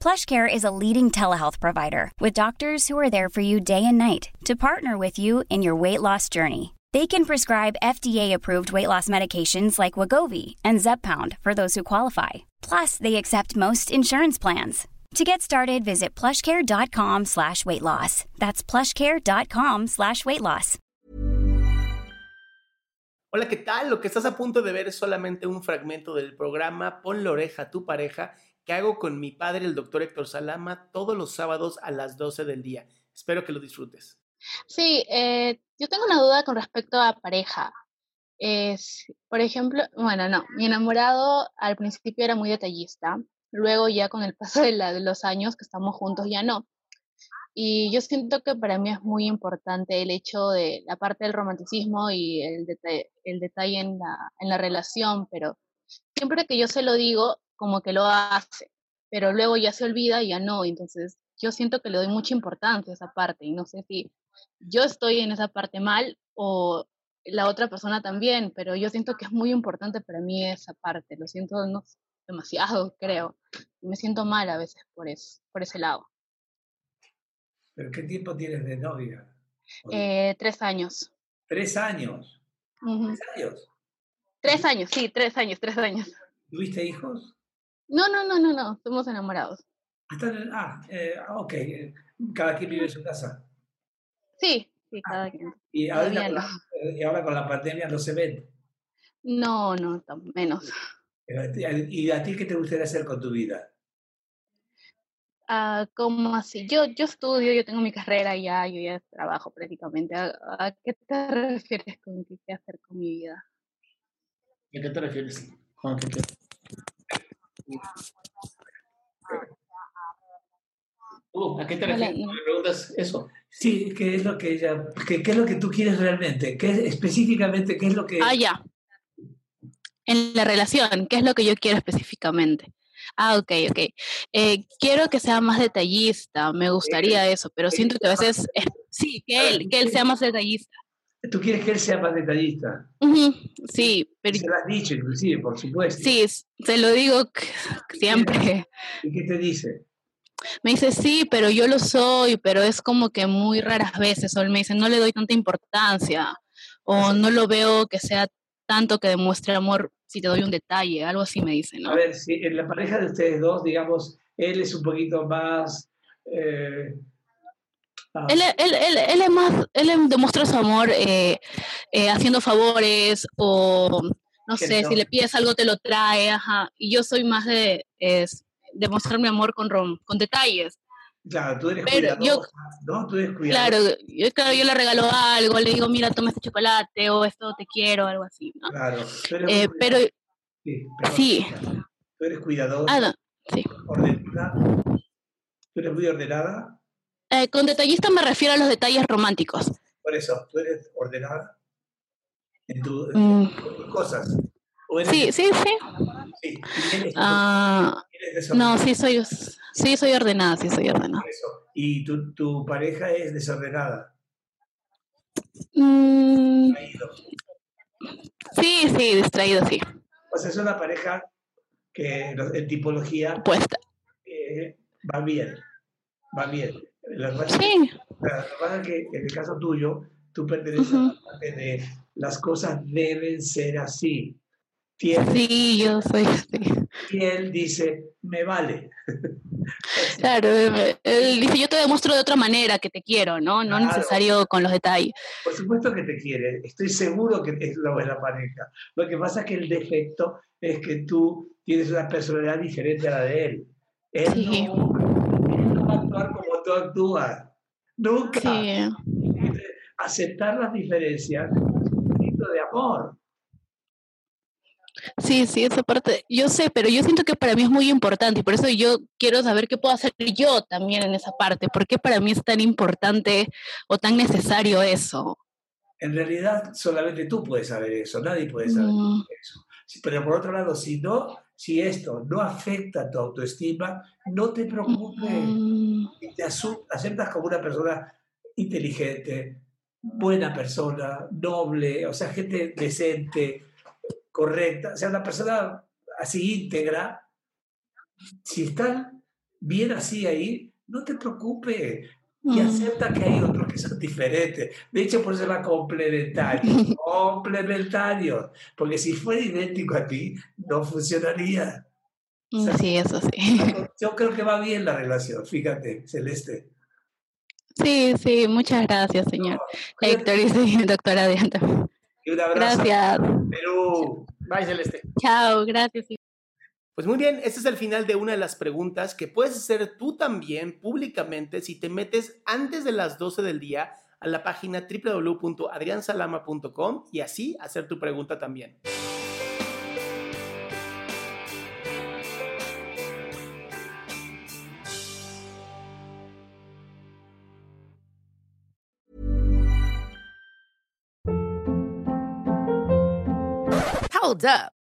PlushCare is a leading telehealth provider with doctors who are there for you day and night to partner with you in your weight loss journey. They can prescribe FDA-approved weight loss medications like Wagovi and Zepbound for those who qualify. Plus, they accept most insurance plans. To get started, visit plushcare.com slash weight loss. That's plushcare.com slash weight loss. Hola, ¿qué tal? Lo que estás a punto de ver es solamente un fragmento del programa Pon la oreja a tu pareja que hago con mi padre, el doctor Héctor Salama, todos los sábados a las 12 del día. Espero que lo disfrutes. Sí, eh, yo tengo una duda con respecto a pareja. Es, por ejemplo, bueno, no, mi enamorado al principio era muy detallista, luego ya con el paso de, la, de los años que estamos juntos ya no. Y yo siento que para mí es muy importante el hecho de la parte del romanticismo y el, detalle, el detalle en la, en la relación, pero siempre que yo se lo digo, como que lo hace, pero luego ya se olvida y ya no. Entonces, yo siento que le doy mucha importancia a esa parte y no sé si yo estoy en esa parte mal o la otra persona también, pero yo siento que es muy importante para mí esa parte. Lo siento no, demasiado, creo. Me siento mal a veces por, eso, por ese lado. ¿Pero qué tiempo tienes de novia? Eh, tres años. ¿Tres años? ¿Tres años? Tres años, sí, tres años, tres años. ¿Tuviste hijos? No, no, no, no, no, somos enamorados. Ah, eh, ok, cada quien vive en su casa. Sí, sí, ah, cada quien. ¿Y ahora, con la, eh, y ahora con la pandemia no se ven? No, no, menos. ¿Y a ti qué te gustaría hacer con tu vida? Ah, ¿Cómo así? Yo, yo estudio, yo tengo mi carrera ya, yo ya trabajo prácticamente. ¿A, qué te refieres con qué, hacer con mi vida? ¿A qué te refieres? ¿Con qué te... Uh, ¿A qué te refieres? ¿Me preguntas eso? Sí, ¿qué es lo que ella, qué, qué, es lo que tú quieres realmente? ¿Qué específicamente qué es lo que? Ah, ya. En la relación, ¿qué es lo que yo quiero específicamente? Ah, ok, ok. Eh, quiero que sea más detallista, me gustaría eso, pero siento que a veces, sí, que él, que él sea más detallista. ¿Tú quieres que él sea más detallista? sí, pero... Se lo has dicho inclusive, por supuesto. Sí, se lo digo siempre. ¿Y qué te dice? Me dice, sí, pero yo lo soy, pero es como que muy raras veces. O él me dice, no le doy tanta importancia. O no lo veo que sea tanto que demuestre amor si te doy un detalle. Algo así me dice, ¿no? A ver, si en la pareja de ustedes dos, digamos, él es un poquito más... Eh, ah. él, él, él, él, es más, él demuestra su amor eh, eh, haciendo favores o no sé, si le pides algo te lo trae, ajá. Y yo soy más de, es, demostrar mi amor con, con detalles. Claro, tú eres cuidadosa, ¿no? Tú eres. Claro yo, claro, yo le regalo algo, le digo, mira, toma este chocolate o esto te quiero, algo así, ¿no? Claro, eh, pero... Sí, sí. Tú eres cuidadosa. Ah, no. sí. Ordenada. ¿Tú eres muy ordenada? Eh, con detallista me refiero a los detalles románticos. Por eso, ¿tú eres ordenada en, tu, en mm. tus cosas? Sí, sí, sí. sí. Ah, no, sí soy, sí soy ordenada, sí soy ordenada. ¿Y tu, tu pareja es desordenada? Mm, sí, sí, distraído, sí. O sea, es una pareja que en tipología Puesta. Eh, va bien, va bien. La sí. La que en el caso tuyo, tú perteneces a la parte de las cosas deben ser así sí, yo soy así. Y él dice, me vale. claro, él dice, yo te demuestro de otra manera que te quiero, ¿no? No necesario con los detalles. Por supuesto que te quiere, estoy seguro que es lo de la pareja. Lo que pasa es que el defecto es que tú tienes una personalidad diferente a la de él. Él no, a actuar como tú actúas. Nunca. Sí. aceptar las diferencias es de amor. Sí, sí, esa parte, yo sé, pero yo siento que para mí es muy importante y por eso yo quiero saber qué puedo hacer yo también en esa parte, por qué para mí es tan importante o tan necesario eso. En realidad solamente tú puedes saber eso, nadie puede saber mm. eso. Pero por otro lado, si no, si esto no afecta tu autoestima, no te preocupes. Mm. te aceptas como una persona inteligente, buena persona, noble, o sea, gente decente, correcta, o sea, una persona así íntegra, si están bien así ahí, no te preocupes y mm. acepta que hay otros que son diferentes. De hecho, por eso la complementario, complementario, porque si fuera idéntico a ti, no funcionaría. Sí, eso sí. Yo creo que va bien la relación, fíjate, Celeste. Sí, sí, muchas gracias, señor Héctor y doctora Diana. Y un abrazo. Gracias. Perú. Bye, Celeste. Chao, gracias. Pues muy bien, este es el final de una de las preguntas que puedes hacer tú también públicamente si te metes antes de las 12 del día a la página www.adriansalama.com y así hacer tu pregunta también. Hold up.